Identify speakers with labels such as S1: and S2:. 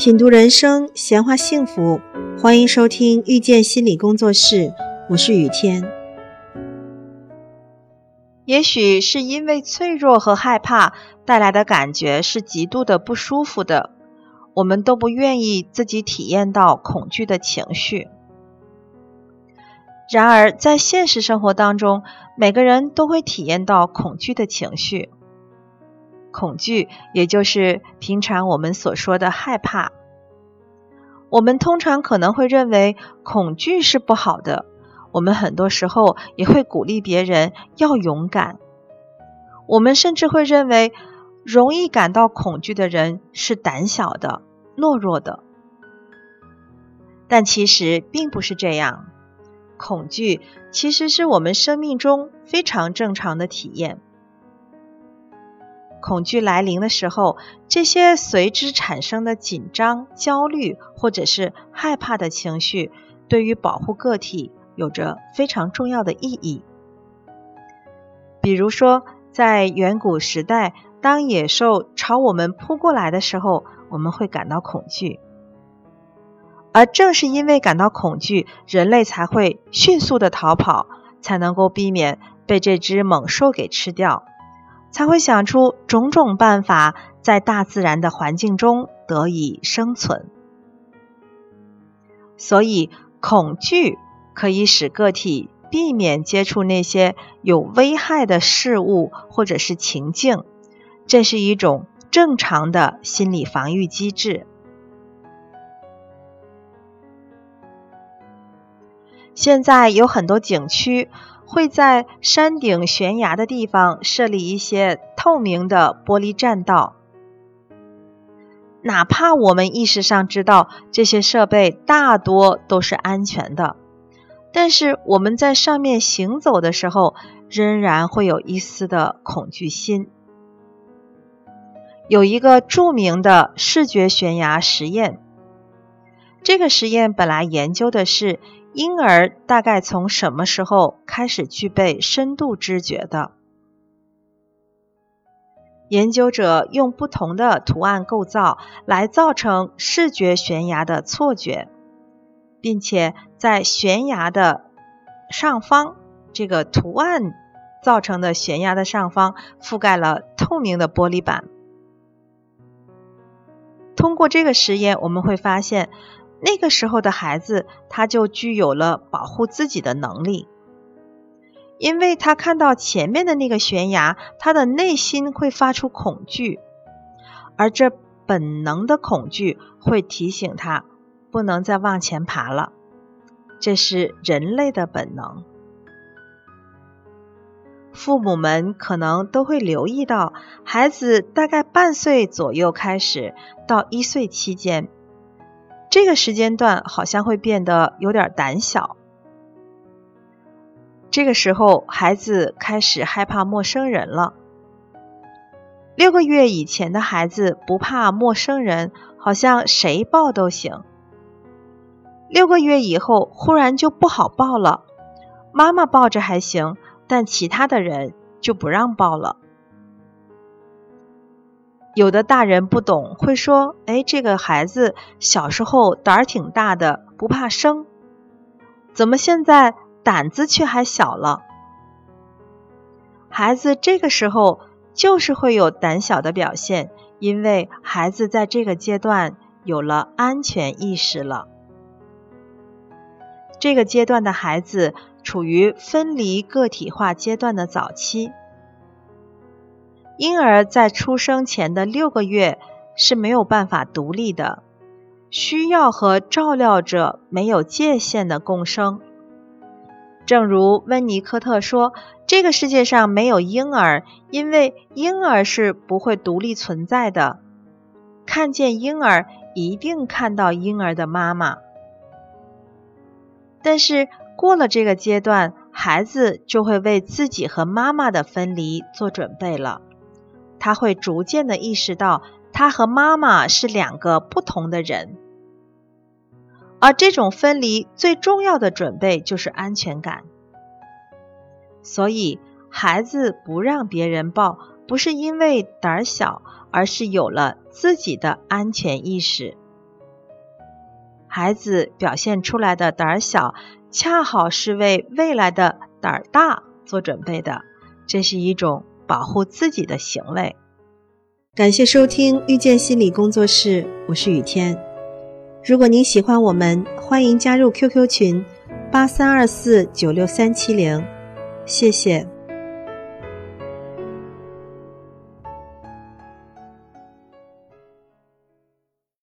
S1: 品读人生，闲话幸福，欢迎收听遇见心理工作室，我是雨天。
S2: 也许是因为脆弱和害怕带来的感觉是极度的不舒服的，我们都不愿意自己体验到恐惧的情绪。然而，在现实生活当中，每个人都会体验到恐惧的情绪。恐惧，也就是平常我们所说的害怕。我们通常可能会认为恐惧是不好的，我们很多时候也会鼓励别人要勇敢。我们甚至会认为，容易感到恐惧的人是胆小的、懦弱的。但其实并不是这样。恐惧其实是我们生命中非常正常的体验。恐惧来临的时候，这些随之产生的紧张、焦虑或者是害怕的情绪，对于保护个体有着非常重要的意义。比如说，在远古时代，当野兽朝我们扑过来的时候，我们会感到恐惧。而正是因为感到恐惧，人类才会迅速的逃跑，才能够避免被这只猛兽给吃掉，才会想出种种办法，在大自然的环境中得以生存。所以，恐惧可以使个体避免接触那些有危害的事物或者是情境，这是一种正常的心理防御机制。现在有很多景区会在山顶悬崖的地方设立一些透明的玻璃栈道，哪怕我们意识上知道这些设备大多都是安全的，但是我们在上面行走的时候，仍然会有一丝的恐惧心。有一个著名的视觉悬崖实验，这个实验本来研究的是。婴儿大概从什么时候开始具备深度知觉的？研究者用不同的图案构造来造成视觉悬崖的错觉，并且在悬崖的上方，这个图案造成的悬崖的上方覆盖了透明的玻璃板。通过这个实验，我们会发现。那个时候的孩子，他就具有了保护自己的能力，因为他看到前面的那个悬崖，他的内心会发出恐惧，而这本能的恐惧会提醒他不能再往前爬了，这是人类的本能。父母们可能都会留意到，孩子大概半岁左右开始到一岁期间。这个时间段好像会变得有点胆小。这个时候，孩子开始害怕陌生人了。六个月以前的孩子不怕陌生人，好像谁抱都行。六个月以后，忽然就不好抱了。妈妈抱着还行，但其他的人就不让抱了。有的大人不懂，会说：“哎，这个孩子小时候胆儿挺大的，不怕生，怎么现在胆子却还小了？”孩子这个时候就是会有胆小的表现，因为孩子在这个阶段有了安全意识了。这个阶段的孩子处于分离个体化阶段的早期。婴儿在出生前的六个月是没有办法独立的，需要和照料者没有界限的共生。正如温尼科特说：“这个世界上没有婴儿，因为婴儿是不会独立存在的。看见婴儿，一定看到婴儿的妈妈。但是过了这个阶段，孩子就会为自己和妈妈的分离做准备了。”他会逐渐的意识到，他和妈妈是两个不同的人，而这种分离最重要的准备就是安全感。所以，孩子不让别人抱，不是因为胆小，而是有了自己的安全意识。孩子表现出来的胆小，恰好是为未来的胆大做准备的。这是一种保护自己的行为。
S1: 感谢收听遇见心理工作室，我是雨天。如果您喜欢我们，欢迎加入 QQ 群八三二四九六三七零，谢谢。